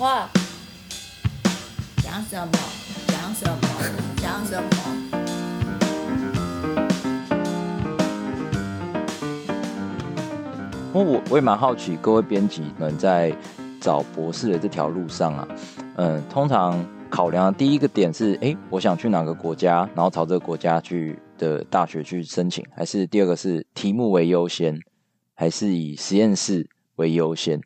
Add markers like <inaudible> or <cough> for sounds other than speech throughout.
话，讲什么？讲什么？讲什么？我我也蛮好奇，各位编辑们在找博士的这条路上啊，嗯，通常考量的第一个点是，哎，我想去哪个国家，然后朝这个国家去的大学去申请，还是第二个是题目为优先，还是以实验室为优先？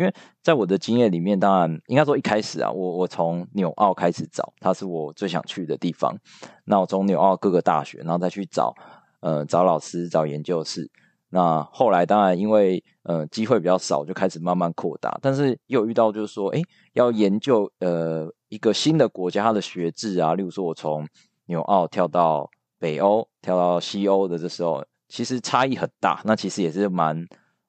因为在我的经验里面，当然应该说一开始啊，我我从纽澳开始找，它是我最想去的地方。那我从纽澳各个大学，然后再去找，呃，找老师，找研究室。那后来当然因为呃机会比较少，就开始慢慢扩大。但是又遇到就是说，哎，要研究呃一个新的国家它的学制啊，例如说我从纽澳跳到北欧，跳到西欧的这时候，其实差异很大。那其实也是蛮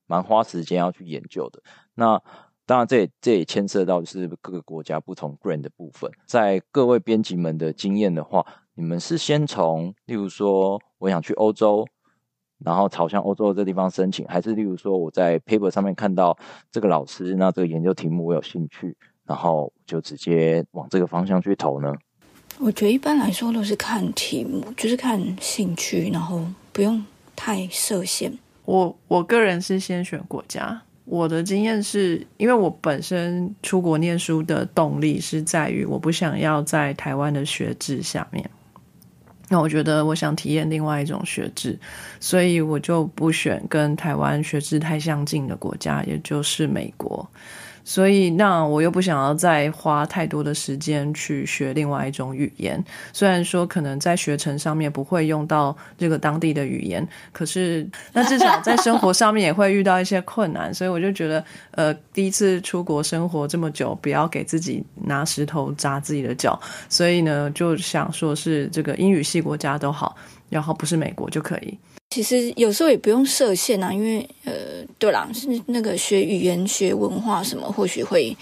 蛮花时间要去研究的。那当然这也这也牵涉到就是各个国家不同 grant 的部分。在各位编辑们的经验的话，你们是先从例如说我想去欧洲。然后朝向欧洲这地方申请，还是例如说我在 paper 上面看到这个老师，那这个研究题目我有兴趣，然后就直接往这个方向去投呢？我觉得一般来说都是看题目，就是看兴趣，然后不用太设限。我我个人是先选国家，我的经验是因为我本身出国念书的动力是在于我不想要在台湾的学制下面。那我觉得我想体验另外一种学制，所以我就不选跟台湾学制太相近的国家，也就是美国。所以，那我又不想要再花太多的时间去学另外一种语言。虽然说可能在学程上面不会用到这个当地的语言，可是那至少在生活上面也会遇到一些困难。所以我就觉得，呃，第一次出国生活这么久，不要给自己拿石头砸自己的脚。所以呢，就想说是这个英语系国家都好，然后不是美国就可以。其实有时候也不用设限啊，因为呃，对啦，是那个学语言、学文化什么，或许会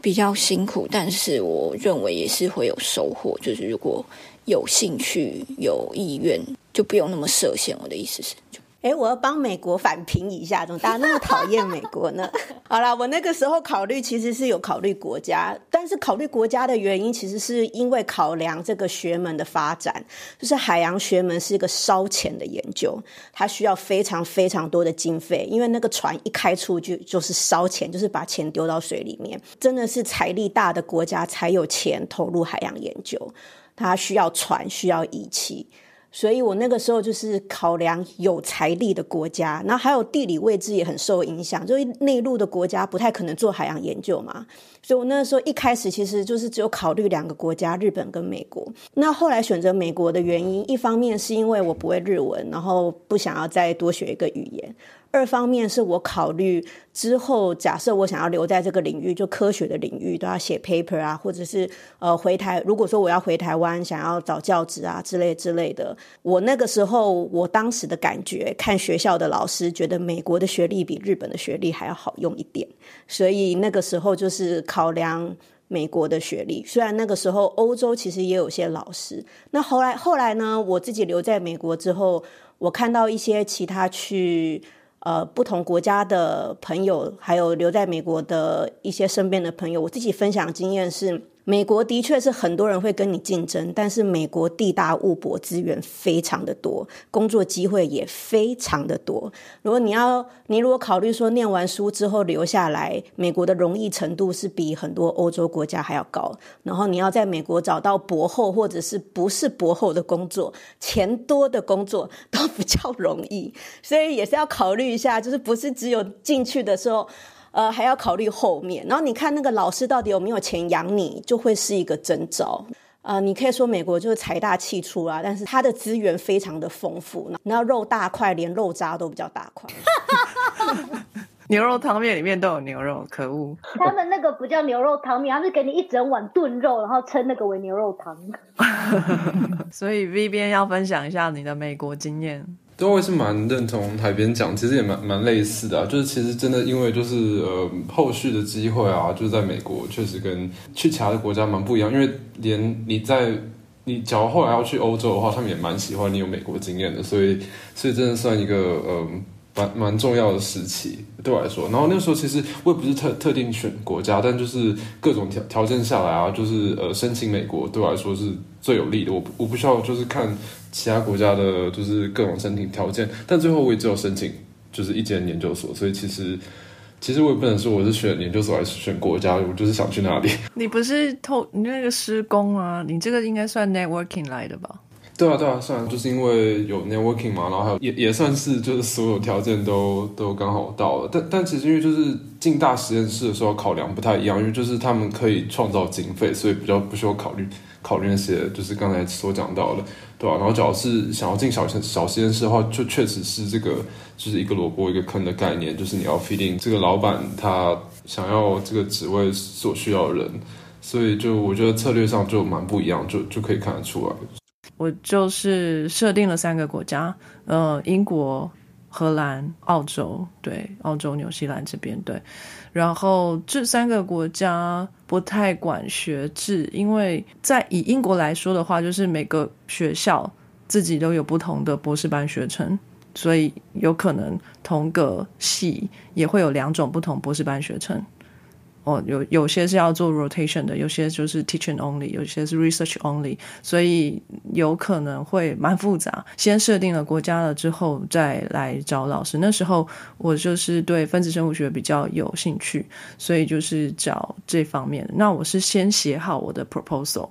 比较辛苦，但是我认为也是会有收获。就是如果有兴趣、有意愿，就不用那么设限。我的意思是。哎，我要帮美国反评一下，怎么大家那么讨厌美国呢？<laughs> 好了，我那个时候考虑其实是有考虑国家，但是考虑国家的原因，其实是因为考量这个学门的发展，就是海洋学门是一个烧钱的研究，它需要非常非常多的经费，因为那个船一开出去就是烧钱，就是把钱丢到水里面，真的是财力大的国家才有钱投入海洋研究，它需要船，需要仪器。所以我那个时候就是考量有财力的国家，然后还有地理位置也很受影响，就是内陆的国家不太可能做海洋研究嘛。所以我那个时候一开始其实就是只有考虑两个国家，日本跟美国。那后来选择美国的原因，一方面是因为我不会日文，然后不想要再多学一个语言。二方面是我考虑之后，假设我想要留在这个领域，就科学的领域，都要写 paper 啊，或者是呃回台。如果说我要回台湾，想要找教职啊之类之类的，我那个时候我当时的感觉，看学校的老师觉得美国的学历比日本的学历还要好用一点，所以那个时候就是考量美国的学历。虽然那个时候欧洲其实也有些老师，那后来后来呢，我自己留在美国之后，我看到一些其他去。呃，不同国家的朋友，还有留在美国的一些身边的朋友，我自己分享经验是。美国的确是很多人会跟你竞争，但是美国地大物博，资源非常的多，工作机会也非常的多。如果你要，你如果考虑说念完书之后留下来，美国的容易程度是比很多欧洲国家还要高。然后你要在美国找到博后或者是不是博后的工作，钱多的工作都比较容易，所以也是要考虑一下，就是不是只有进去的时候。呃，还要考虑后面，然后你看那个老师到底有没有钱养你，就会是一个征兆。呃，你可以说美国就是财大气粗啊，但是它的资源非常的丰富，然后肉大块，连肉渣都比较大块。<laughs> 牛肉汤面里面都有牛肉，可恶！他们那个不叫牛肉汤面，他是给你一整碗炖肉，然后称那个为牛肉汤。<laughs> 所以 V 边要分享一下你的美国经验。对，我也是蛮认同海边讲，其实也蛮蛮类似的啊。就是其实真的因为就是呃后续的机会啊，就是在美国确实跟去其他的国家蛮不一样。因为连你在你假如后来要去欧洲的话，他们也蛮喜欢你有美国经验的。所以所以真的算一个呃蛮蛮重要的时期，对我来说。然后那时候其实我也不是特特定选国家，但就是各种条条件下来啊，就是呃申请美国对我来说是最有利的。我我不需要就是看其他国家的，就是各种申请条件，但最后我也只有申请就是一间研究所，所以其实其实我也不能说我是选研究所还是选国家，我就是想去哪里。你不是透你那个施工啊？你这个应该算 networking 来的吧？对啊，对啊，算就是因为有 networking 嘛，然后还有也也算是就是所有条件都都刚好到了。但但其实因为就是进大实验室的时候考量不太一样，因为就是他们可以创造经费，所以比较不需要考虑考虑那些就是刚才所讲到的，对吧、然后只要是想要进小小实验室的话，就确实是这个就是一个萝卜一个坑的概念，就是你要 feeding 这个老板他想要这个职位所需要的人，所以就我觉得策略上就蛮不一样，就就可以看得出来。我就是设定了三个国家，呃，英国、荷兰、澳洲，对，澳洲、纽西兰这边对。然后这三个国家不太管学制，因为在以英国来说的话，就是每个学校自己都有不同的博士班学程，所以有可能同个系也会有两种不同博士班学程。哦，有有些是要做 rotation 的，有些就是 teaching only，有些是 research only，所以有可能会蛮复杂。先设定了国家了之后，再来找老师。那时候我就是对分子生物学比较有兴趣，所以就是找这方面。那我是先写好我的 proposal，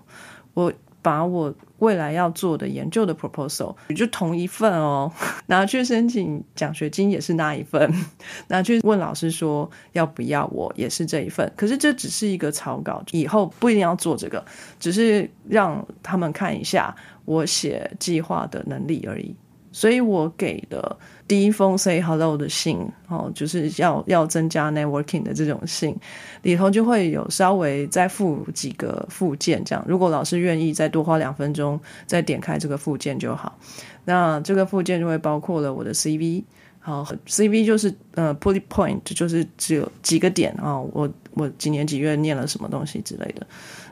我把我未来要做的研究的 proposal 就同一份哦，<laughs> 拿去申请奖学金也是那一份，<laughs> 拿去问老师说要不要我也是这一份。可是这只是一个草稿，以后不一定要做这个，只是让他们看一下我写计划的能力而已。所以我给的第一封 say hello 的信，哦，就是要要增加 networking 的这种信，里头就会有稍微再附几个附件，这样。如果老师愿意再多花两分钟，再点开这个附件就好。那这个附件就会包括了我的 CV，好，CV 就是呃 bullet point，就是只有几个点啊、我我几年几月念了什么东西之类的。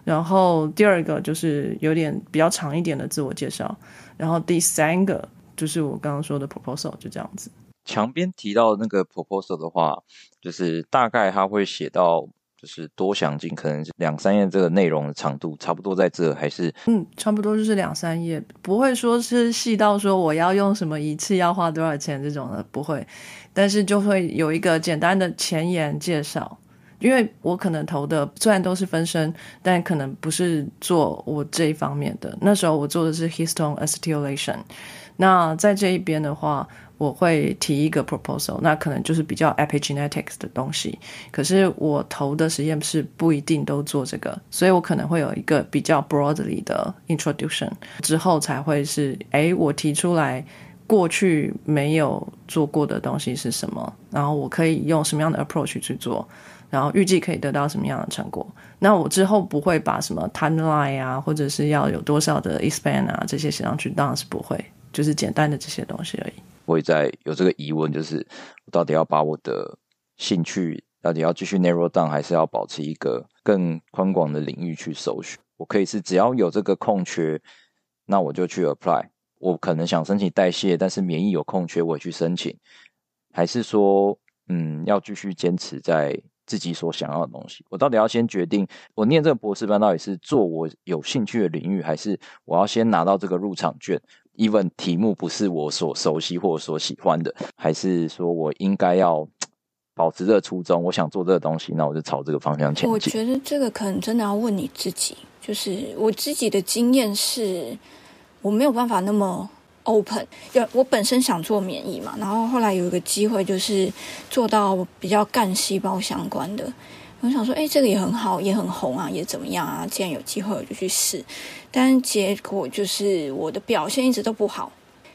然后第二个就是有点比较长一点的自我介绍，然后第三个。就是我刚刚说的 proposal 就这样子。墙边提到那个 proposal 的话，就是大概他会写到，就是多详尽，可能两三页这个内容的长度差不多在这，还是嗯，差不多就是两三页，不会说是细到说我要用什么仪器要花多少钱这种的，不会。但是就会有一个简单的前言介绍，因为我可能投的虽然都是分身，但可能不是做我这一方面的。那时候我做的是 histone acetylation。那在这一边的话，我会提一个 proposal，那可能就是比较 epigenetics 的东西。可是我投的实验室不一定都做这个，所以我可能会有一个比较 broadly 的 introduction，之后才会是，诶，我提出来过去没有做过的东西是什么，然后我可以用什么样的 approach 去做，然后预计可以得到什么样的成果。那我之后不会把什么 timeline 啊，或者是要有多少的 expand 啊这些写上去，当然是不会。就是简单的这些东西而已。我也在有这个疑问，就是我到底要把我的兴趣到底要继续 narrow down，还是要保持一个更宽广的领域去搜寻？我可以是只要有这个空缺，那我就去 apply。我可能想申请代谢，但是免疫有空缺，我也去申请。还是说，嗯，要继续坚持在自己所想要的东西？我到底要先决定，我念这个博士班到底是做我有兴趣的领域，还是我要先拿到这个入场券？even 题目不是我所熟悉或所喜欢的，还是说我应该要保持这个初衷？我想做这个东西，那我就朝这个方向前进。我觉得这个可能真的要问你自己。就是我自己的经验是，我没有办法那么 open。我本身想做免疫嘛，然后后来有一个机会，就是做到比较干细胞相关的。我想说，哎，这个也很好，也很红啊，也怎么样啊？既然有机会，我就去试。但结果就是我的表现一直都不好，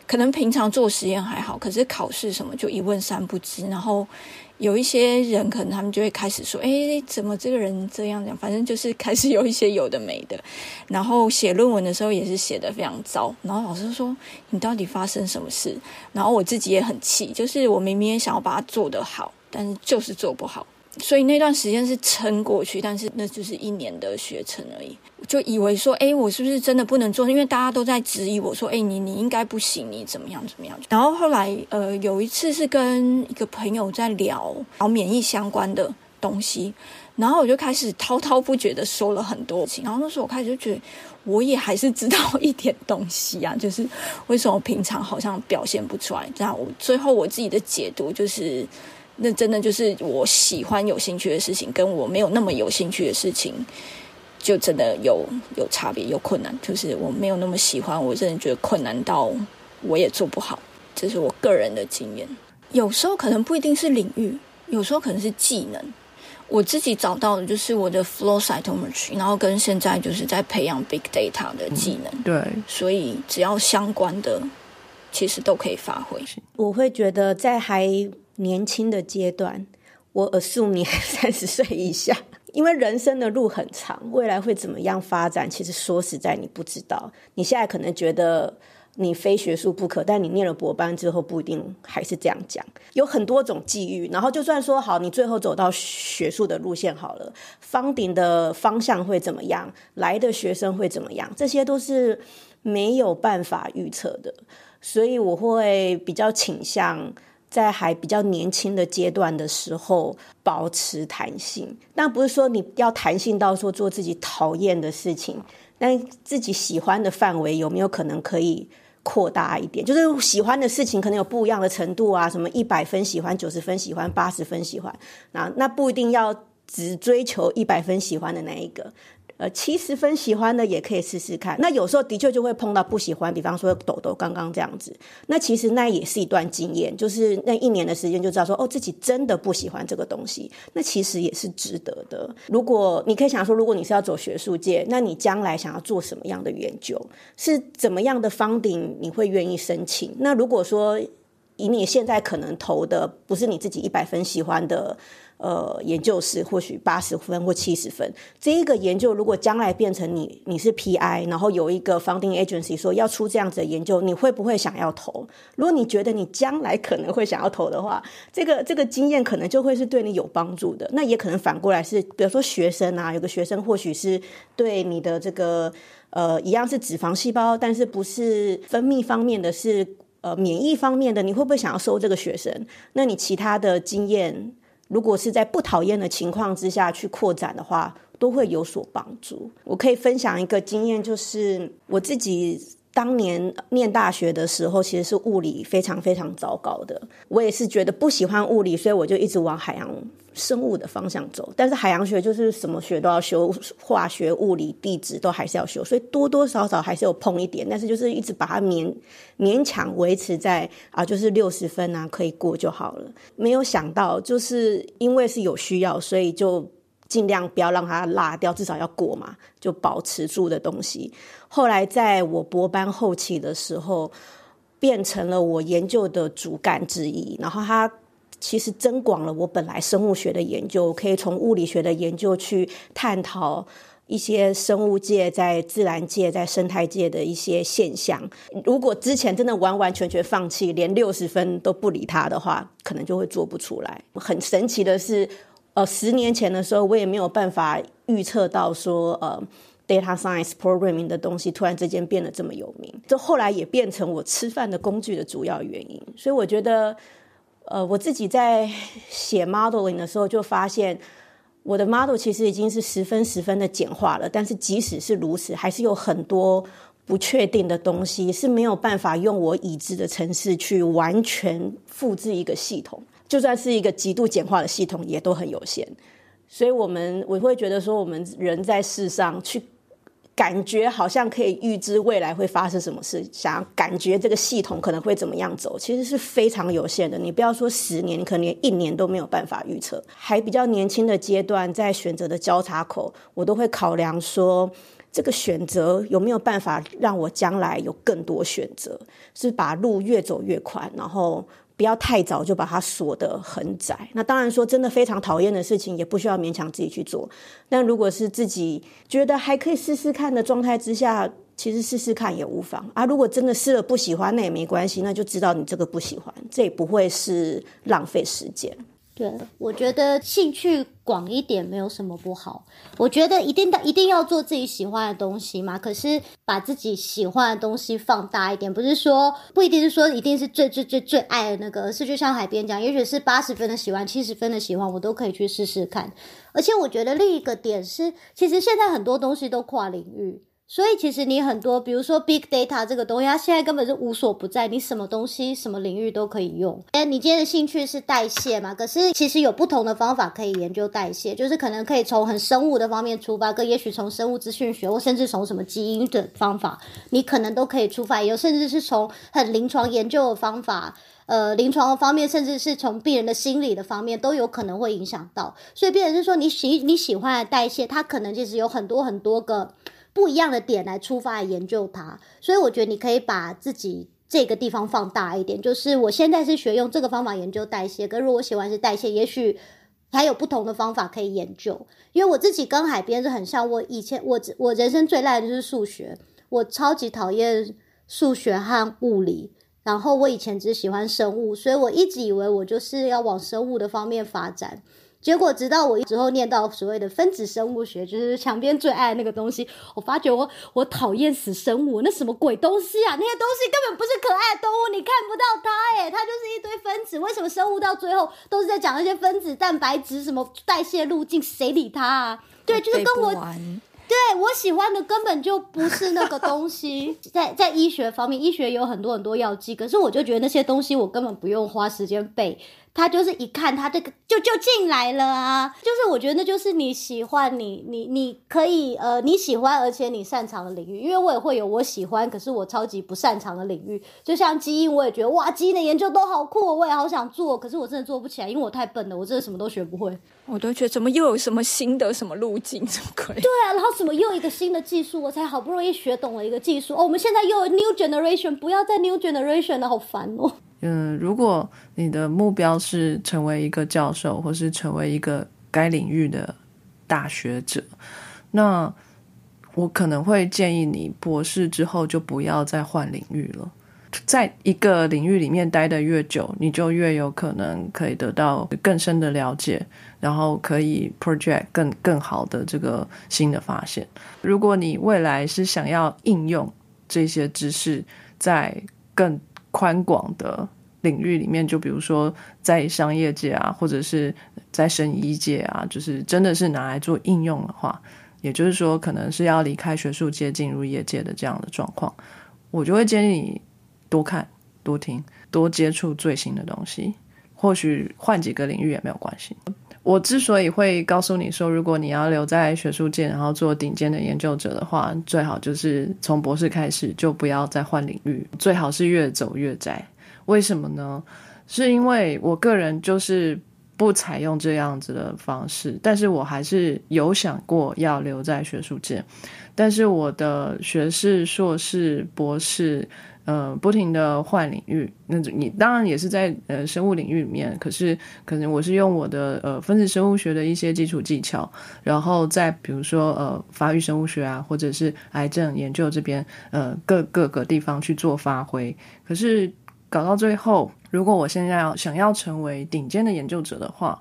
可能平常做实验还好，可是考试什么就一问三不知。然后有一些人可能他们就会开始说，哎，怎么这个人这样讲？反正就是 <laughs> 开始有一些有的没的。然后写论文的时候也是写的非常糟。然后老师说，你到底发生什么事？然后我自己也很气，就是我明明也想要把它做得好，但是就是做不好。所以那段时间是撑过去，但是那就是一年的学程而已。就以为说，哎，我是不是真的不能做？因为大家都在质疑我说，哎，你你应该不行，你怎么样怎么样？然后后来，呃，有一次是跟一个朋友在聊聊免疫相关的东西，然后我就开始滔滔不绝的说了很多情。然后那时候我开始就觉得，我也还是知道一点东西啊，<laughs> 就是为什么平常好像表现不出来？这样，我最后我自己的解读就是。那真的就是我喜欢有兴趣的事情，跟我没有那么有兴趣的事情，就真的有有差别，有困难。就是我没有那么喜欢，我真的觉得困难到我也做不好。这是我个人的经验。有时候可能不一定是领域，有时候可能是技能。我自己找到的就是我的 flow cytometry，然后跟现在就是在培养 big data 的技能。对，所以只要相关的，其实都可以发挥。我会觉得在还。年轻的阶段，我 assume 你 <laughs> 三十岁以下，因为人生的路很长，未来会怎么样发展，其实说实在你不知道。你现在可能觉得你非学术不可，但你念了博班之后不一定还是这样讲。有很多种际遇，然后就算说好，你最后走到学术的路线好了，方顶的方向会怎么样，来的学生会怎么样，这些都是没有办法预测的。所以我会比较倾向。在还比较年轻的阶段的时候，保持弹性，但不是说你要弹性到说做自己讨厌的事情，但自己喜欢的范围有没有可能可以扩大一点？就是喜欢的事情可能有不一样的程度啊，什么一百分喜欢、九十分喜欢、八十分喜欢，那那不一定要只追求一百分喜欢的那一个。呃，七十分喜欢的也可以试试看。那有时候的确就会碰到不喜欢，比方说抖抖刚刚这样子。那其实那也是一段经验，就是那一年的时间就知道说，哦，自己真的不喜欢这个东西。那其实也是值得的。如果你可以想说，如果你是要走学术界，那你将来想要做什么样的研究，是怎么样的方顶你会愿意申请？那如果说以你现在可能投的不是你自己一百分喜欢的。呃，研究室或许八十分或七十分，这一个研究如果将来变成你你是 PI，然后有一个 funding agency 说要出这样子的研究，你会不会想要投？如果你觉得你将来可能会想要投的话，这个这个经验可能就会是对你有帮助的。那也可能反过来是，比如说学生啊，有个学生或许是对你的这个呃一样是脂肪细胞，但是不是分泌方面的是呃免疫方面的，你会不会想要收这个学生？那你其他的经验？如果是在不讨厌的情况之下去扩展的话，都会有所帮助。我可以分享一个经验，就是我自己当年念大学的时候，其实是物理非常非常糟糕的。我也是觉得不喜欢物理，所以我就一直往海洋。生物的方向走，但是海洋学就是什么学都要修，化学、物理、地质都还是要修，所以多多少少还是有碰一点，但是就是一直把它勉勉强维持在啊，就是六十分啊，可以过就好了。没有想到，就是因为是有需要，所以就尽量不要让它落掉，至少要过嘛，就保持住的东西。后来在我博班后期的时候，变成了我研究的主干之一，然后它。其实增广了我本来生物学的研究，可以从物理学的研究去探讨一些生物界在自然界在生态界的一些现象。如果之前真的完完全全放弃，连六十分都不理他的话，可能就会做不出来。很神奇的是，呃，十年前的时候，我也没有办法预测到说，呃，data science programming 的东西突然之间变得这么有名，这后来也变成我吃饭的工具的主要原因。所以我觉得。呃，我自己在写 modeling 的时候，就发现我的 model 其实已经是十分十分的简化了。但是即使是如此，还是有很多不确定的东西是没有办法用我已知的程式去完全复制一个系统。就算是一个极度简化的系统，也都很有限。所以，我们我会觉得说，我们人在世上去。感觉好像可以预知未来会发生什么事，想要感觉这个系统可能会怎么样走，其实是非常有限的。你不要说十年，你可能连一年都没有办法预测。还比较年轻的阶段，在选择的交叉口，我都会考量说，这个选择有没有办法让我将来有更多选择，是把路越走越宽，然后。不要太早就把它锁得很窄。那当然说，真的非常讨厌的事情，也不需要勉强自己去做。但如果是自己觉得还可以试试看的状态之下，其实试试看也无妨啊。如果真的试了不喜欢，那也没关系，那就知道你这个不喜欢，这也不会是浪费时间。对，我觉得兴趣广一点没有什么不好。我觉得一定的一定要做自己喜欢的东西嘛。可是把自己喜欢的东西放大一点，不是说不一定是说一定是最最最最爱的那个，而是就像海边讲，也许是八十分的喜欢，七十分的喜欢，我都可以去试试看。而且我觉得另一个点是，其实现在很多东西都跨领域。所以其实你很多，比如说 big data 这个东西，它现在根本是无所不在，你什么东西、什么领域都可以用。哎，你今天的兴趣是代谢嘛？可是其实有不同的方法可以研究代谢，就是可能可以从很生物的方面出发，跟也许从生物资讯学，或甚至从什么基因的方法，你可能都可以出发。有甚至是从很临床研究的方法，呃，临床的方面，甚至是从病人的心理的方面，都有可能会影响到。所以，病人是说你喜你喜欢的代谢，它可能其实有很多很多个。不一样的点来出发来研究它，所以我觉得你可以把自己这个地方放大一点。就是我现在是学用这个方法研究代谢，可如果我喜欢是代谢，也许还有不同的方法可以研究。因为我自己跟海边是很像，我以前我我人生最烂的就是数学，我超级讨厌数学和物理，然后我以前只喜欢生物，所以我一直以为我就是要往生物的方面发展。结果，直到我之后念到所谓的分子生物学，就是墙边最爱的那个东西，我发觉我我讨厌死生物，那什么鬼东西啊？那些东西根本不是可爱的动物，你看不到它，诶，它就是一堆分子。为什么生物到最后都是在讲那些分子、蛋白质什么代谢路径？谁理它啊？对，就是跟我对我喜欢的根本就不是那个东西。在在医学方面，医学有很多很多药剂，可是我就觉得那些东西我根本不用花时间背。他就是一看他这个就就进来了啊，就是我觉得那就是你喜欢你你你可以呃你喜欢而且你擅长的领域，因为我也会有我喜欢可是我超级不擅长的领域，就像基因我也觉得哇基因的研究都好酷，我也好想做，可是我真的做不起来，因为我太笨了，我真的什么都学不会。我都觉得怎么又有什么新的什么路径，什么可以？对啊，然后怎么又一个新的技术，我才好不容易学懂了一个技术哦，我们现在又有 new generation，不要再 new generation 了，好烦哦。嗯，如果你的目标是成为一个教授，或是成为一个该领域的大学者，那我可能会建议你博士之后就不要再换领域了。在一个领域里面待的越久，你就越有可能可以得到更深的了解，然后可以 project 更更好的这个新的发现。如果你未来是想要应用这些知识，在更宽广的领域里面，就比如说在商业界啊，或者是在生医界啊，就是真的是拿来做应用的话，也就是说，可能是要离开学术界进入业界的这样的状况，我就会建议你多看、多听、多接触最新的东西，或许换几个领域也没有关系。我之所以会告诉你说，如果你要留在学术界，然后做顶尖的研究者的话，最好就是从博士开始就不要再换领域，最好是越走越窄。为什么呢？是因为我个人就是不采用这样子的方式，但是我还是有想过要留在学术界，但是我的学士、硕士、博士。呃，不停的换领域，那你当然也是在呃生物领域里面，可是可能我是用我的呃分子生物学的一些基础技巧，然后再比如说呃发育生物学啊，或者是癌症研究这边呃各各个地方去做发挥。可是搞到最后，如果我现在要想要成为顶尖的研究者的话，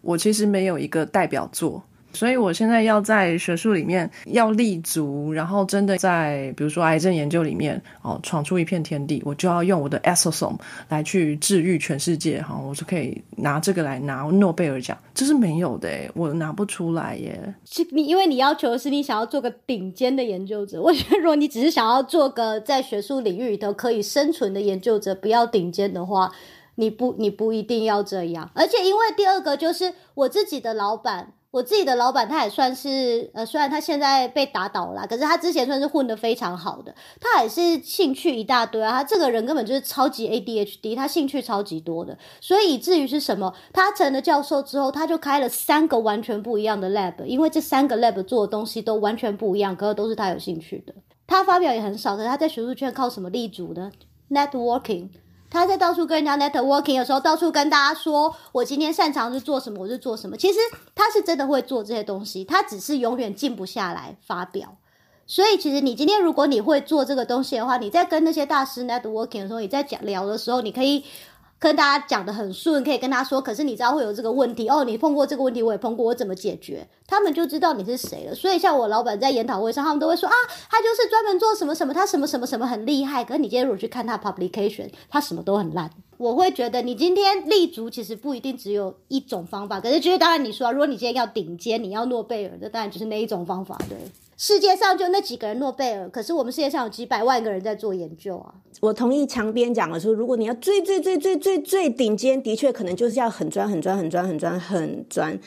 我其实没有一个代表作。所以，我现在要在学术里面要立足，然后真的在比如说癌症研究里面哦，闯出一片天地，我就要用我的 exosome 来去治愈全世界哈，我就可以拿这个来拿诺贝尔奖，这是没有的，我拿不出来耶。是你因为你要求的是你想要做个顶尖的研究者，我觉得如果你只是想要做个在学术领域里头可以生存的研究者，不要顶尖的话，你不你不一定要这样。而且因为第二个就是我自己的老板。我自己的老板，他也算是呃，虽然他现在被打倒了，可是他之前算是混得非常好的。他也是兴趣一大堆啊，他这个人根本就是超级 ADHD，他兴趣超级多的，所以以至于是什么？他成了教授之后，他就开了三个完全不一样的 lab，因为这三个 lab 做的东西都完全不一样，可是都是他有兴趣的。他发表也很少，可是他在学术圈靠什么立足呢？Networking。他在到处跟人家 networking 的时候，到处跟大家说，我今天擅长是做什么，我是做什么。其实他是真的会做这些东西，他只是永远静不下来发表。所以其实你今天如果你会做这个东西的话，你在跟那些大师 networking 的时候，你在讲聊的时候，你可以跟大家讲的很顺，可以跟他说，可是你知道会有这个问题哦，你碰过这个问题，我也碰过，我怎么解决？他们就知道你是谁了。所以像我老板在研讨会上，他们都会说啊，他就是专门做什么什么，他什么什么什么很厉害。可是你今天如果去看他 publication，他什么都很烂。我会觉得你今天立足其实不一定只有一种方法，可是就是当然你说，如果你今天要顶尖，你要诺贝尔，那当然就是那一种方法，对。世界上就那几个人诺贝尔，可是我们世界上有几百万个人在做研究啊！我同意墙边讲的说，如果你要最最最最最最顶尖，的确可能就是要很专很专很专很专很专。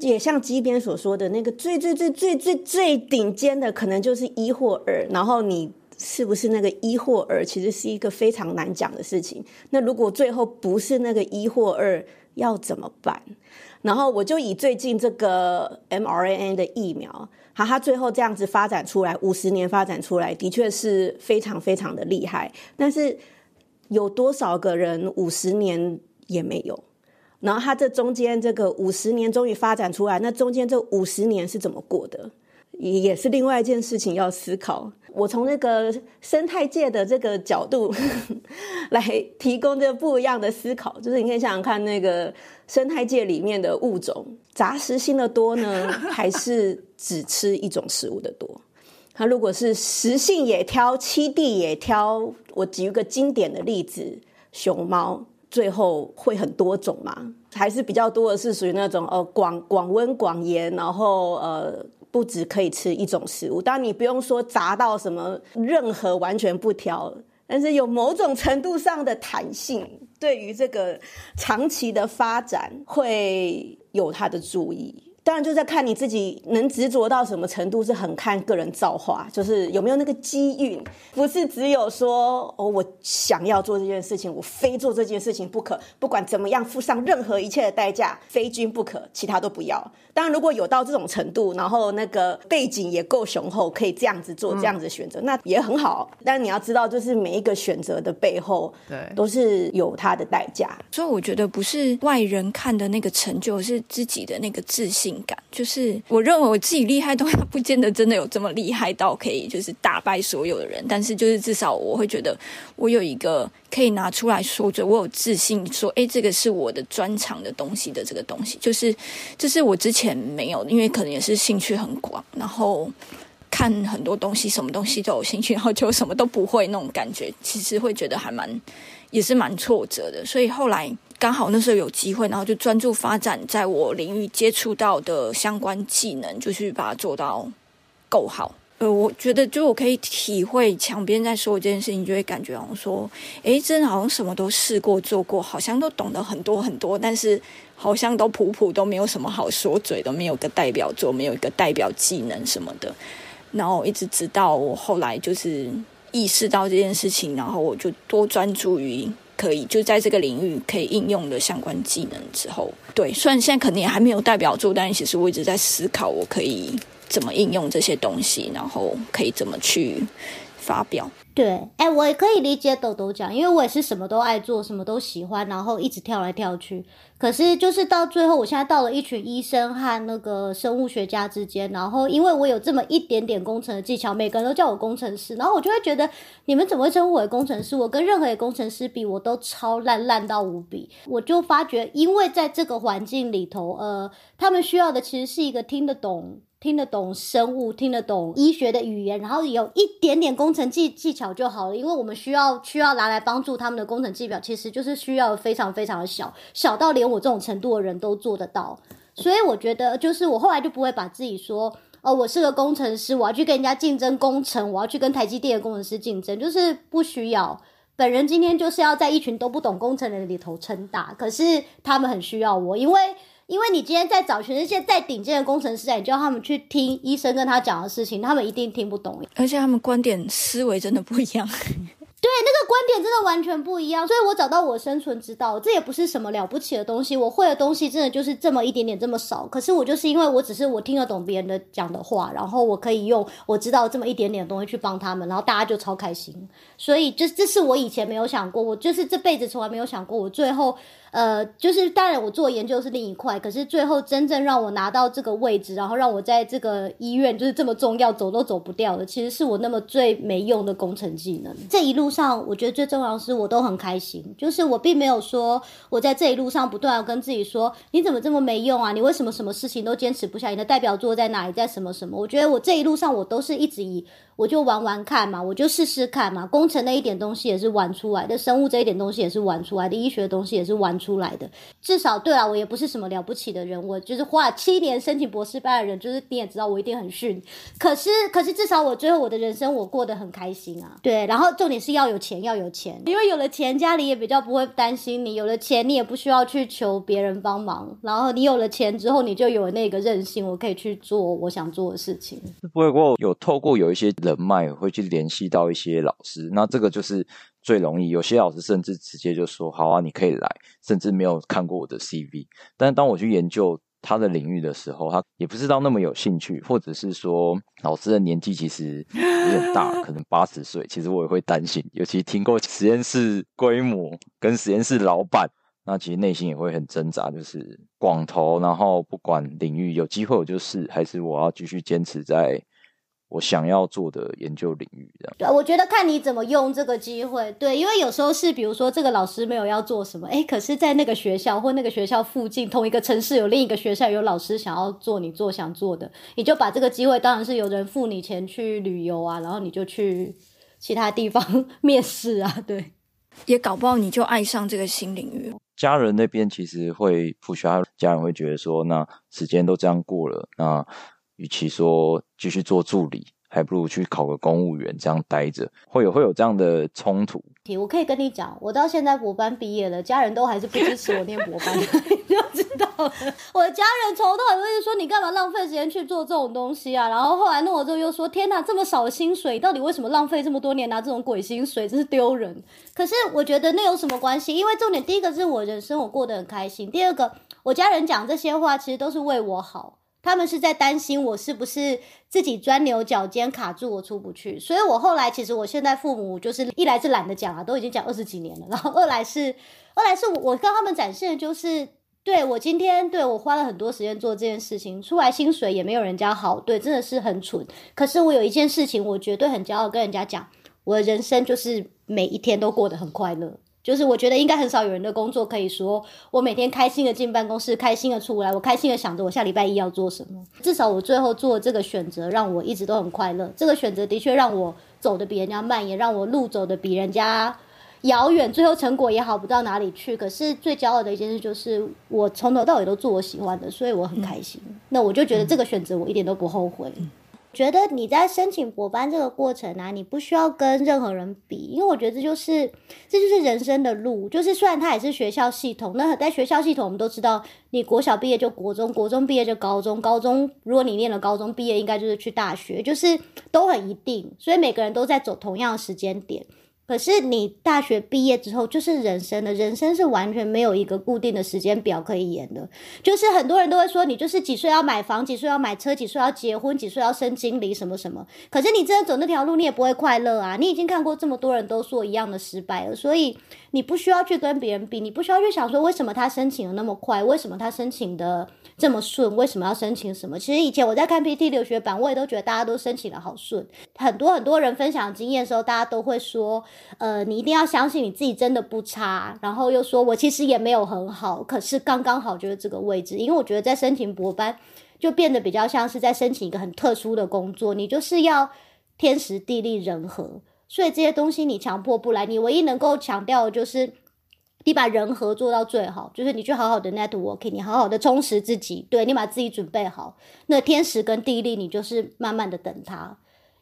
也像机边所说的那个最最最最最最顶尖的，可能就是一或二。然后你是不是那个一或二，其实是一个非常难讲的事情。那如果最后不是那个一或二，要怎么办？然后我就以最近这个 mRNA 的疫苗。好，他最后这样子发展出来，五十年发展出来，的确是非常非常的厉害。但是有多少个人五十年也没有？然后他这中间这个五十年终于发展出来，那中间这五十年是怎么过的？也是另外一件事情要思考。我从那个生态界的这个角度 <laughs> 来提供这个不一样的思考，就是你可以想想看，那个生态界里面的物种杂食性的多呢，<laughs> 还是只吃一种食物的多？它如果是食性也挑，栖地也挑，我举一个经典的例子，熊猫最后会很多种吗？还是比较多的是属于那种呃广广温广盐，然后呃。不止可以吃一种食物，当然你不用说杂到什么任何完全不挑，但是有某种程度上的弹性，对于这个长期的发展会有它的注意。当然就在看你自己能执着到什么程度，是很看个人造化，就是有没有那个机运，不是只有说哦，我想要做这件事情，我非做这件事情不可，不管怎么样付上任何一切的代价，非君不可，其他都不要。当然如果有到这种程度，然后那个背景也够雄厚，可以这样子做，这样子选择，那也很好。但你要知道，就是每一个选择的背后，对，都是有它的代价。所以我觉得不是外人看的那个成就，是自己的那个自信。感就是我认为我自己厉害，都 <laughs> 不见得真的有这么厉害到可以就是打败所有的人。但是就是至少我会觉得我有一个可以拿出来说就，我有自信说，哎，这个是我的专长的东西的这个东西，就是这是我之前没有，因为可能也是兴趣很广，然后看很多东西，什么东西都有兴趣，然后就什么都不会那种感觉，其实会觉得还蛮也是蛮挫折的。所以后来。刚好那时候有机会，然后就专注发展在我领域接触到的相关技能，就去把它做到够好。呃，我觉得就我可以体会墙边在说这件事情，就会感觉好像说，诶，真的好像什么都试过做过，好像都懂得很多很多，但是好像都普普，都没有什么好说嘴的，没有个代表作，没有一个代表技能什么的。然后一直直到我后来就是意识到这件事情，然后我就多专注于。可以就在这个领域可以应用的相关技能之后，对，虽然现在肯定还没有代表作，但其实我一直在思考，我可以怎么应用这些东西，然后可以怎么去发表。对，哎，我也可以理解豆豆讲，因为我也是什么都爱做，什么都喜欢，然后一直跳来跳去。可是就是到最后，我现在到了一群医生和那个生物学家之间，然后因为我有这么一点点工程的技巧，每个人都叫我工程师，然后我就会觉得你们怎么会称呼我为工程师？我跟任何一个工程师比，我都超烂，烂到无比。我就发觉，因为在这个环境里头，呃，他们需要的其实是一个听得懂。听得懂生物，听得懂医学的语言，然后有一点点工程技技巧就好了。因为我们需要需要拿来帮助他们的工程技巧，其实就是需要非常非常的小，小到连我这种程度的人都做得到。所以我觉得，就是我后来就不会把自己说，哦，我是个工程师，我要去跟人家竞争工程，我要去跟台积电的工程师竞争，就是不需要。本人今天就是要在一群都不懂工程的人里头撑大，可是他们很需要我，因为。因为你今天在找全世界再顶尖的工程师，你叫他们去听医生跟他讲的事情，他们一定听不懂。而且他们观点思维真的不一样。<laughs> 对，那个观点真的完全不一样。所以我找到我生存之道，这也不是什么了不起的东西。我会的东西真的就是这么一点点，这么少。可是我就是因为我只是我听得懂别人的讲的话，然后我可以用我知道这么一点点的东西去帮他们，然后大家就超开心。所以这这是我以前没有想过，我就是这辈子从来没有想过，我最后。呃，就是当然，我做研究是另一块，可是最后真正让我拿到这个位置，然后让我在这个医院就是这么重要，走都走不掉的，其实是我那么最没用的工程技能。这一路上。我觉得最重要的是我都很开心，就是我并没有说我在这一路上不断的跟自己说你怎么这么没用啊，你为什么什么事情都坚持不下，你的代表作在哪里，在什么什么？我觉得我这一路上我都是一直以。我就玩玩看嘛，我就试试看嘛。工程那一点东西也是玩出来的，生物这一点东西也是玩出来的，医学的东西也是玩出来的。至少对啊，我也不是什么了不起的人，我就是花了七年申请博士班的人，就是你也知道我一定很逊。可是，可是至少我最后我的人生我过得很开心啊。对，然后重点是要有钱，要有钱，因为有了钱，家里也比较不会担心你。有了钱，你也不需要去求别人帮忙。然后你有了钱之后，你就有那个韧性，我可以去做我想做的事情。不会过有透过有一些。人脉会去联系到一些老师，那这个就是最容易。有些老师甚至直接就说：“好啊，你可以来。”甚至没有看过我的 CV。但是当我去研究他的领域的时候，他也不知道那么有兴趣，或者是说老师的年纪其实有点大，<laughs> 可能八十岁。其实我也会担心，尤其听过实验室规模跟实验室老板，那其实内心也会很挣扎，就是广投，然后不管领域有机会我就试，还是我要继续坚持在。我想要做的研究领域，这样对，我觉得看你怎么用这个机会，对，因为有时候是比如说这个老师没有要做什么，哎，可是在那个学校或那个学校附近，同一个城市有另一个学校有老师想要做你做想做的，你就把这个机会，当然是有人付你钱去旅游啊，然后你就去其他地方 <laughs> 面试啊，对，也搞不好你就爱上这个新领域。家人那边其实会不需要，家人会觉得说，那时间都这样过了，那。与其说继续做助理，还不如去考个公务员，这样待着会有会有这样的冲突。我可以跟你讲，我到现在博班毕业了，家人都还是不支持我念博班，<laughs> 你就知道了。我的家人从头到尾都是说你干嘛浪费时间去做这种东西啊？然后后来弄了之后又说天哪，这么少的薪水，到底为什么浪费这么多年拿这种鬼薪水，真是丢人。可是我觉得那有什么关系？因为重点第一个是我人生我过得很开心，第二个我家人讲这些话其实都是为我好。他们是在担心我是不是自己钻牛角尖卡住我出不去，所以我后来其实我现在父母就是一来是懒得讲啊，都已经讲二十几年了，然后二来是 <laughs> 二来是我跟他们展现的就是对我今天对我花了很多时间做这件事情，出来薪水也没有人家好，对，真的是很蠢。可是我有一件事情，我绝对很骄傲跟人家讲，我的人生就是每一天都过得很快乐。就是我觉得应该很少有人的工作可以说我每天开心的进办公室，开心的出来，我开心的想着我下礼拜一要做什么。至少我最后做这个选择，让我一直都很快乐。这个选择的确让我走的比人家慢，也让我路走的比人家遥远，最后成果也好不到哪里去。可是最骄傲的一件事就是，我从头到尾都做我喜欢的，所以我很开心。那我就觉得这个选择我一点都不后悔。觉得你在申请博班这个过程啊，你不需要跟任何人比，因为我觉得这就是这就是人生的路。就是虽然它也是学校系统，那在学校系统我们都知道，你国小毕业就国中，国中毕业就高中，高中如果你念了高中毕业，应该就是去大学，就是都很一定，所以每个人都在走同样的时间点。可是你大学毕业之后就是人生的，人生是完全没有一个固定的时间表可以演的。就是很多人都会说，你就是几岁要买房，几岁要买车，几岁要结婚，几岁要升经理，什么什么。可是你真的走那条路，你也不会快乐啊！你已经看过这么多人都说一样的失败了，所以你不需要去跟别人比，你不需要去想说为什么他申请的那么快，为什么他申请的。这么顺，为什么要申请什么？其实以前我在看 PT 留学版，我也都觉得大家都申请的好顺。很多很多人分享经验的时候，大家都会说，呃，你一定要相信你自己真的不差。然后又说我其实也没有很好，可是刚刚好就是这个位置。因为我觉得在申请博班，就变得比较像是在申请一个很特殊的工作，你就是要天时地利人和，所以这些东西你强迫不来。你唯一能够强调的就是。你把人合做到最好，就是你去好好的 networking，你好好的充实自己，对你把自己准备好，那天时跟地利，你就是慢慢的等它。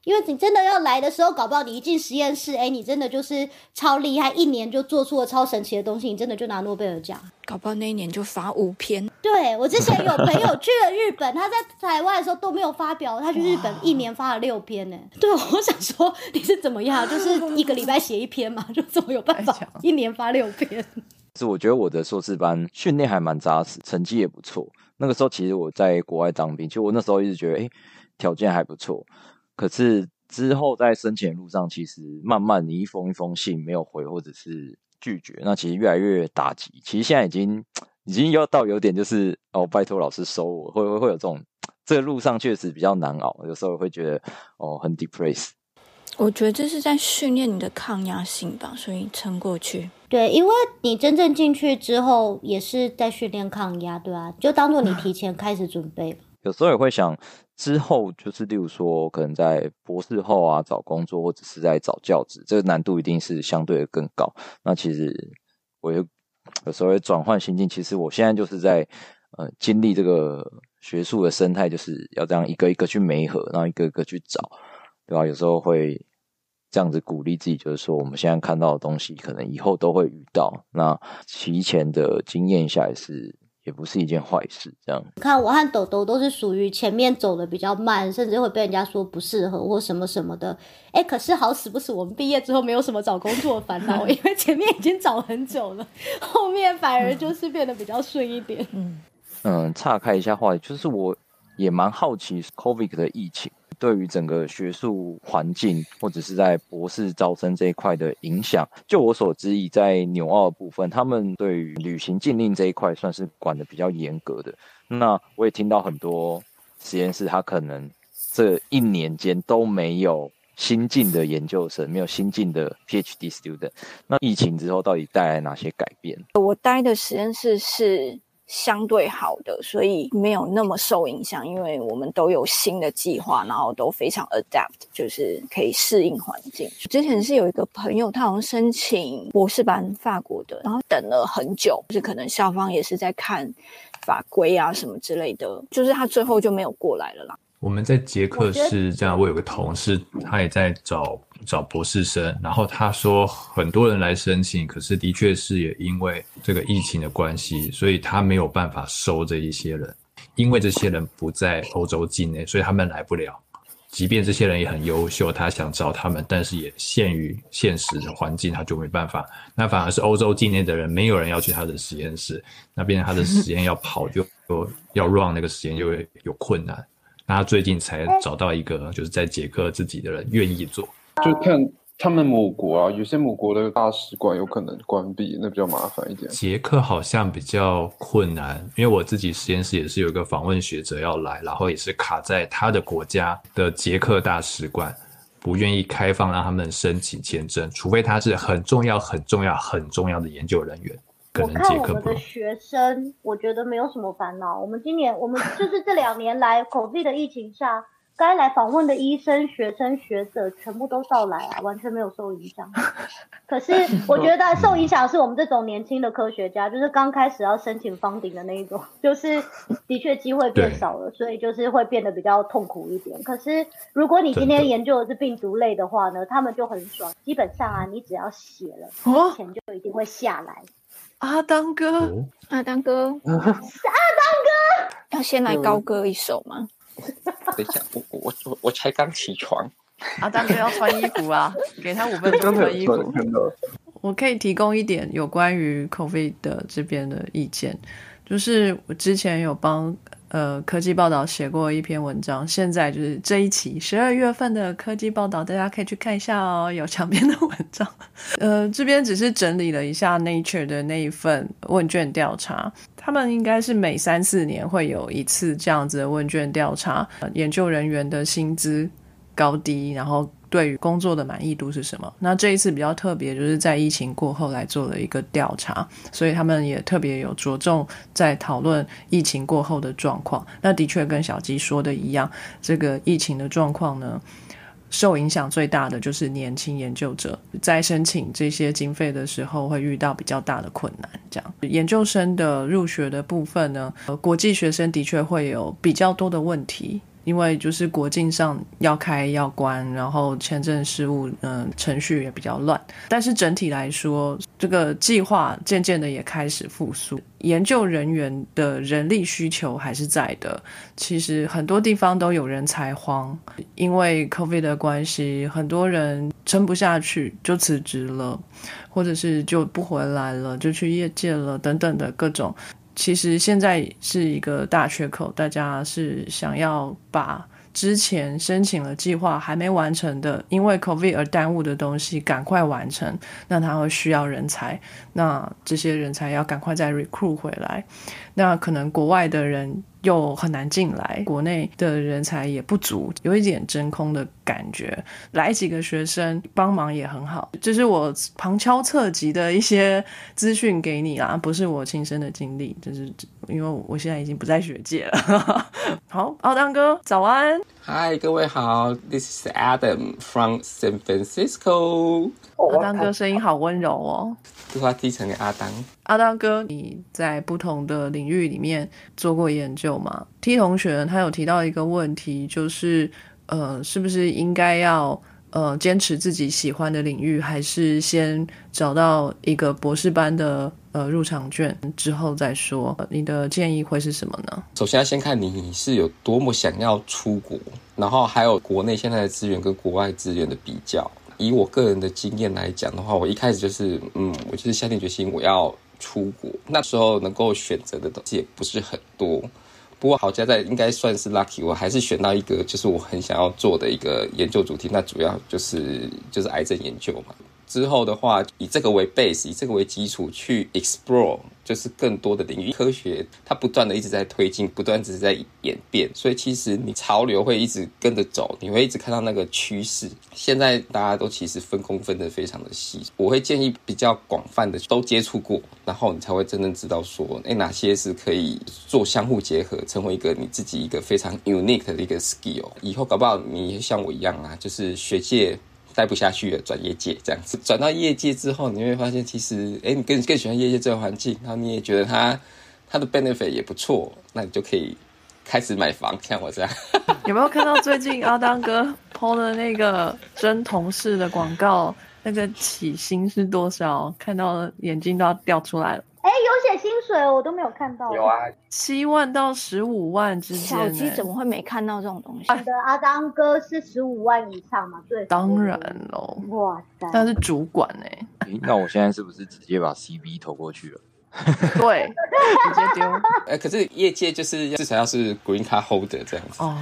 因为你真的要来的时候，搞不好你一进实验室，哎，你真的就是超厉害，一年就做出了超神奇的东西，你真的就拿诺贝尔奖。搞不好那一年就发五篇。对我之前有朋友去了日本，他在台湾的时候都没有发表，他去日本一年发了六篇呢。<laughs> 对，我想说你是怎么样，就是一个礼拜写一篇嘛，<laughs> 就怎么有办法一年发六篇？是我觉得我的硕士班训练还蛮扎实，成绩也不错。那个时候其实我在国外当兵，其实我那时候一直觉得，哎，条件还不错。可是之后在申请路上，其实慢慢你一封一封信没有回，或者是拒绝，那其实越来越打击。其实现在已经已经要到有点就是哦，拜托老师收我，会会会有这种这个路上确实比较难熬，有时候会觉得哦很 depressed。我觉得这是在训练你的抗压性吧，所以撑过去。对，因为你真正进去之后，也是在训练抗压，对啊，就当做你提前开始准备。有时候也会想，之后就是例如说，可能在博士后啊找工作，或者是在找教职，这个难度一定是相对的更高。那其实我有 <tsk> 有时候会转换心境，其实我现在就是在呃经历这个学术的生态，就是要这样一个一个去媒合，然后一个一个去找，对吧？有时候会。这样子鼓励自己，就是说，我们现在看到的东西，可能以后都会遇到。那提前的经验下也是，也不是一件坏事。这样，看我和豆豆都是属于前面走的比较慢，甚至会被人家说不适合或什么什么的。哎，可是好死不死，我们毕业之后没有什么找工作的烦恼，<laughs> 因为前面已经找很久了，后面反而就是变得比较顺一点。嗯嗯，岔开一下话题，就是我也蛮好奇 COVID 的疫情。对于整个学术环境，或者是在博士招生这一块的影响，就我所知，以在纽澳部分，他们对于旅行禁令这一块算是管的比较严格的。那我也听到很多实验室，他可能这一年间都没有新进的研究生，没有新进的 PhD student。那疫情之后到底带来哪些改变？我待的实验室是。相对好的，所以没有那么受影响，因为我们都有新的计划，然后都非常 adapt，就是可以适应环境。之前是有一个朋友，他好像申请博士班，法国的，然后等了很久，就是可能校方也是在看法规啊什么之类的，就是他最后就没有过来了啦。我们在捷克是这样，我有个同事，他也在找找博士生，然后他说很多人来申请，可是的确是也因为这个疫情的关系，所以他没有办法收这一些人，因为这些人不在欧洲境内，所以他们来不了。即便这些人也很优秀，他想找他们，但是也限于现实的环境，他就没办法。那反而是欧洲境内的人，没有人要去他的实验室，那边他的实验要跑就要 run 那个实验就会有困难。那他最近才找到一个，就是在捷克自己的人愿意做，就看他们母国啊，有些母国的大使馆有可能关闭，那比较麻烦一点。捷克好像比较困难，因为我自己实验室也是有一个访问学者要来，然后也是卡在他的国家的捷克大使馆不愿意开放让他们申请签证，除非他是很重要、很重要、很重要的研究人员。我看我们的学生，我觉得没有什么烦恼。我们今年，我们就是这两年来 COVID 的疫情下，该来访问的医生、学生、学者全部都到来啊，完全没有受影响。可是 <laughs> 我觉得受影响是我们这种年轻的科学家，就是刚开始要申请方顶的那一种，<laughs> 就是的确机会变少了，所以就是会变得比较痛苦一点。可是如果你今天研究的是病毒类的话呢，他们就很爽，基本上啊，你只要写了，钱就一定会下来。阿当哥，阿当哥，阿当哥，要先来高歌一首吗？等一下，我我我我才刚起床。阿当哥要穿衣服啊，给他五分钟穿衣服。我可以提供一点有关于 COVID 的这边的意见，就是我之前有帮。呃，科技报道写过一篇文章，现在就是这一期十二月份的科技报道，大家可以去看一下哦，有长篇的文章。<laughs> 呃，这边只是整理了一下 Nature 的那一份问卷调查，他们应该是每三四年会有一次这样子的问卷调查，研究人员的薪资高低，然后。对于工作的满意度是什么？那这一次比较特别，就是在疫情过后来做了一个调查，所以他们也特别有着重在讨论疫情过后的状况。那的确跟小鸡说的一样，这个疫情的状况呢，受影响最大的就是年轻研究者在申请这些经费的时候会遇到比较大的困难。这样，研究生的入学的部分呢，国际学生的确会有比较多的问题。因为就是国境上要开要关，然后签证事务嗯程序也比较乱，但是整体来说，这个计划渐渐的也开始复苏，研究人员的人力需求还是在的。其实很多地方都有人才荒，因为 COVID 的关系，很多人撑不下去就辞职了，或者是就不回来了，就去业界了等等的各种。其实现在是一个大缺口，大家是想要把之前申请了计划还没完成的，因为 COVID 而耽误的东西赶快完成。那他会需要人才，那这些人才要赶快再 recruit 回来。那可能国外的人又很难进来，国内的人才也不足，有一点真空的感觉。来几个学生帮忙也很好，这是我旁敲侧击的一些资讯给你啦，不是我亲身的经历，就是因为我现在已经不在学界了。<laughs> 好，奥当哥，早安。嗨，各位好，This is Adam from San Francisco。奥当哥声音好温柔哦，对话低沉的阿当。阿当哥，你在不同的领域里面做过研究吗？T 同学他有提到一个问题，就是呃，是不是应该要呃坚持自己喜欢的领域，还是先找到一个博士班的呃入场券之后再说？你的建议会是什么呢？首先要先看你是有多么想要出国，然后还有国内现在的资源跟国外资源的比较。以我个人的经验来讲的话，我一开始就是，嗯，我就是下定决心我要出国。那时候能够选择的东西也不是很多，不过好在在应该算是 lucky，我还是选到一个就是我很想要做的一个研究主题。那主要就是就是癌症研究嘛。之后的话，以这个为 base，以这个为基础去 explore，就是更多的领域。科学它不断的一直在推进，不断只是在演变，所以其实你潮流会一直跟着走，你会一直看到那个趋势。现在大家都其实分工分得非常的细，我会建议比较广泛的都接触过，然后你才会真正知道说，哎，哪些是可以做相互结合，成为一个你自己一个非常 unique 的一个 skill。以后搞不好你像我一样啊，就是学界。待不下去了，转业界这样子。转到业界之后，你会发现其实，哎，你更更喜欢业界这个环境，然后你也觉得它它的 benefit 也不错，那你就可以开始买房，像我这样。<laughs> 有没有看到最近阿当哥 PO 的那个真同事的广告？那个起薪是多少？看到眼睛都要掉出来了。哎，有写薪水，我都没有看到。有啊，七万到十五万之间。小鸡怎么会没看到这种东西？你的阿当哥是十五万以上嘛？对，当然喽。哇塞！但是主管哎，那我现在是不是直接把 CV 投过去了？<laughs> 对，直接丢。<laughs> 哎，可是业界就是至少要是 Green Card Holder 这样子。哦，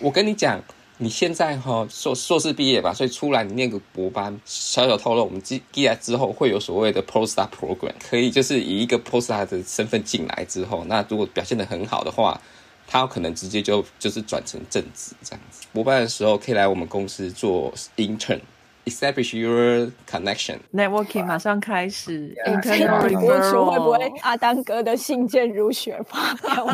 我跟你讲。你现在哈硕硕士毕业吧，所以出来你念个博班，小小透露，我们进进来之后会有所谓的 postdoc program，可以就是以一个 postdoc 的身份进来之后，那如果表现的很好的话，他有可能直接就就是转成正职这样子。博班的时候可以来我们公司做 intern，establish your connection，networking 马上开始。<laughs> 会不会阿当哥的信件如雪发飘？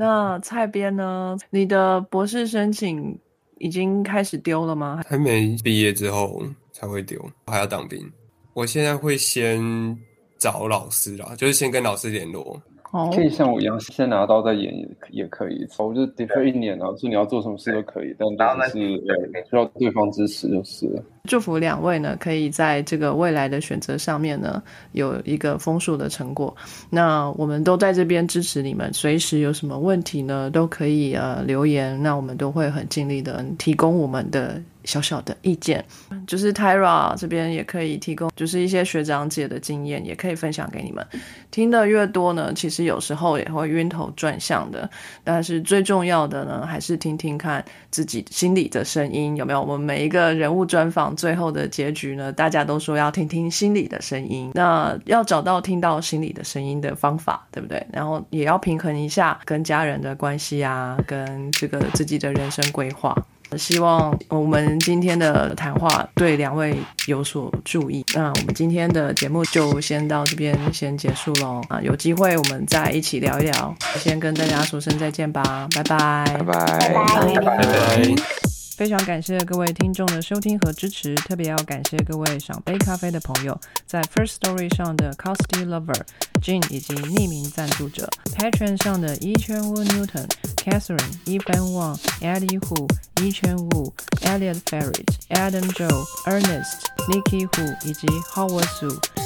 那蔡编呢？你的博士申请已经开始丢了吗？还没毕业之后才会丢，还要当兵。我现在会先找老师啦，就是先跟老师联络。可以像我一样先拿到再演也也可以，我就 defer 一年啊，说你要做什么事都可以，但就是呃需要对方支持就是了。祝福两位呢，可以在这个未来的选择上面呢有一个丰硕的成果。那我们都在这边支持你们，随时有什么问题呢都可以呃留言，那我们都会很尽力的提供我们的。小小的意见，就是 Tyra 这边也可以提供，就是一些学长姐的经验，也可以分享给你们。听的越多呢，其实有时候也会晕头转向的。但是最重要的呢，还是听听看自己心里的声音，有没有？我们每一个人物专访最后的结局呢，大家都说要听听心里的声音。那要找到听到心里的声音的方法，对不对？然后也要平衡一下跟家人的关系啊，跟这个自己的人生规划。希望我们今天的谈话对两位有所注意。那我们今天的节目就先到这边先结束喽。啊，有机会我们再一起聊一聊。先跟大家说声再见吧，拜拜，拜拜，拜拜。非常感谢各位听众的收听和支持，特别要感谢各位赏杯咖啡的朋友，在 First Story 上的 Costy Lover、Jane 以及匿名赞助者，Patron 上的 Yi Chen Wu Newton、Catherine、Evan Wang、Eddie Hu、Yi Chen Wu、Elliot Ferret、Adam Joe、Ernest、Nikki Hu 以及 Howard Su。